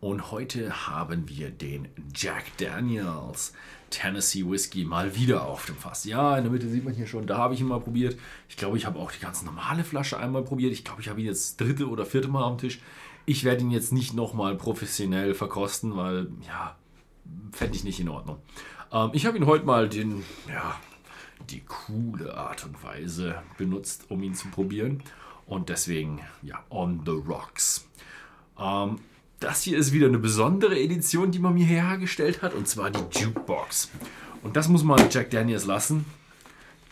Und heute haben wir den Jack Daniels Tennessee Whiskey mal wieder auf dem Fass. Ja, in der Mitte sieht man hier schon, da habe ich ihn mal probiert. Ich glaube, ich habe auch die ganz normale Flasche einmal probiert. Ich glaube, ich habe ihn jetzt dritte oder vierte Mal am Tisch. Ich werde ihn jetzt nicht nochmal professionell verkosten, weil, ja, fände ich nicht in Ordnung. Ähm, ich habe ihn heute mal den, ja, die coole Art und Weise benutzt, um ihn zu probieren. Und deswegen, ja, on the rocks. Ähm, das hier ist wieder eine besondere Edition, die man mir hergestellt hat, und zwar die Jukebox. Und das muss man Jack Daniels lassen.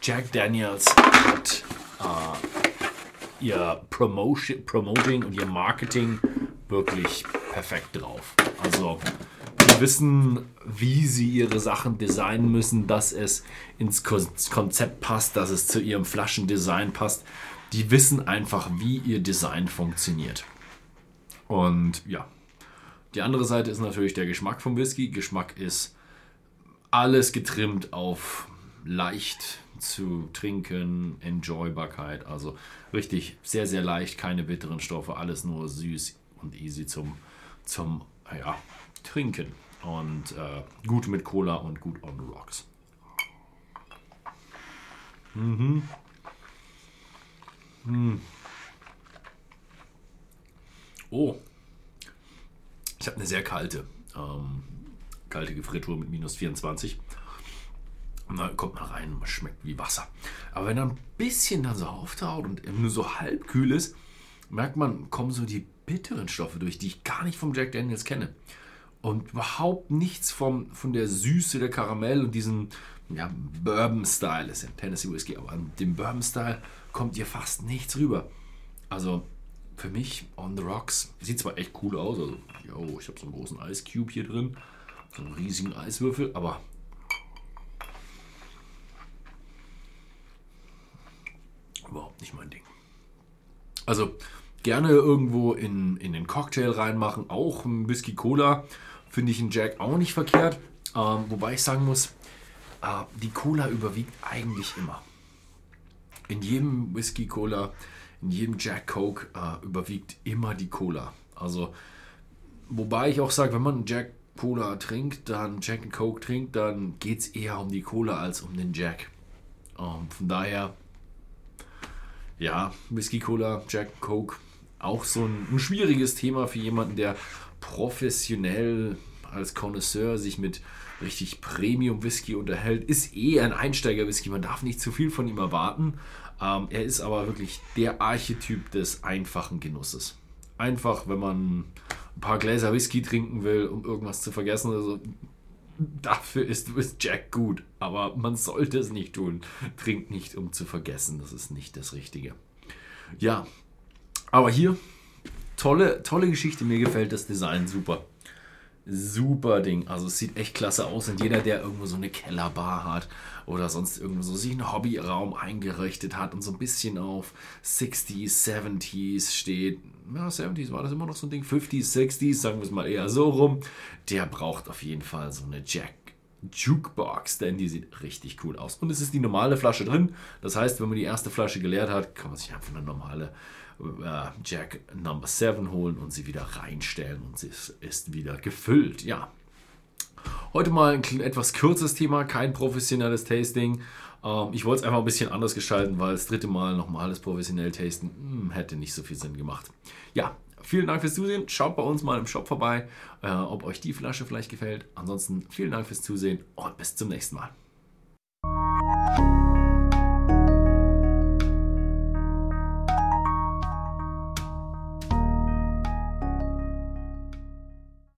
Jack Daniels hat äh, ihr Promotion, Promoting und ihr Marketing wirklich perfekt drauf. Also, die wissen, wie sie ihre Sachen designen müssen, dass es ins Konzept passt, dass es zu ihrem Flaschendesign passt. Die wissen einfach, wie ihr Design funktioniert. Und ja, die andere Seite ist natürlich der Geschmack vom Whisky. Geschmack ist alles getrimmt auf leicht zu trinken, Enjoybarkeit, also richtig sehr, sehr leicht, keine bitteren Stoffe, alles nur süß und easy zum, zum ja, Trinken. Und äh, gut mit Cola und gut on the rocks. Mhm. Hm. Oh, ich habe eine sehr kalte, ähm, kalte Gefritur mit minus 24. Und dann kommt man rein und schmeckt wie Wasser. Aber wenn er ein bisschen dann so auftaucht und nur so halb kühl ist, merkt man, kommen so die bitteren Stoffe durch, die ich gar nicht vom Jack Daniels kenne. Und überhaupt nichts vom, von der Süße der Karamell und diesem ja, Bourbon-Style. Das ist ja Tennessee Whiskey, aber an dem Bourbon-Style kommt hier fast nichts rüber. Also für mich On the Rocks. Sieht zwar echt cool aus, also, yo, ich habe so einen großen Ice Cube hier drin, so einen riesigen Eiswürfel, aber überhaupt nicht mein Ding. Also gerne irgendwo in, in den Cocktail reinmachen, auch ein Whisky Cola finde ich einen Jack auch nicht verkehrt. Ähm, wobei ich sagen muss, äh, die Cola überwiegt eigentlich immer. In jedem Whisky Cola in jedem Jack Coke äh, überwiegt immer die Cola. Also, wobei ich auch sage, wenn man Jack Cola trinkt, dann Jack and Coke trinkt, dann geht es eher um die Cola als um den Jack. Ähm, von daher, ja, Whisky Cola, Jack Coke, auch so ein, ein schwieriges Thema für jemanden, der professionell als Connoisseur sich mit richtig Premium Whisky unterhält, ist eh ein Einsteiger Whisky. Man darf nicht zu viel von ihm erwarten. Ähm, er ist aber wirklich der Archetyp des einfachen Genusses. Einfach, wenn man ein paar Gläser Whisky trinken will, um irgendwas zu vergessen. Also, dafür ist, ist Jack gut. Aber man sollte es nicht tun. Trinkt nicht, um zu vergessen. Das ist nicht das Richtige. Ja, aber hier, tolle, tolle Geschichte. Mir gefällt das Design super super Ding. Also es sieht echt klasse aus und jeder, der irgendwo so eine Kellerbar hat oder sonst irgendwo so sich einen Hobbyraum eingerichtet hat und so ein bisschen auf 60s, 70s steht, ja, 70s war das immer noch so ein Ding, 50s, 60s, sagen wir es mal eher so rum, der braucht auf jeden Fall so eine Jack Jukebox, denn die sieht richtig cool aus. Und es ist die normale Flasche drin. Das heißt, wenn man die erste Flasche geleert hat, kann man sich einfach eine normale äh, Jack Number 7 holen und sie wieder reinstellen und sie ist wieder gefüllt. Ja. Heute mal ein etwas kürzes Thema, kein professionelles Tasting. Ähm, ich wollte es einfach ein bisschen anders gestalten, weil das dritte Mal normales professionell tasten hm, hätte nicht so viel Sinn gemacht. Ja, vielen Dank fürs Zusehen. Schaut bei uns mal im Shop vorbei, äh, ob euch die Flasche vielleicht gefällt. Ansonsten vielen Dank fürs Zusehen und bis zum nächsten Mal.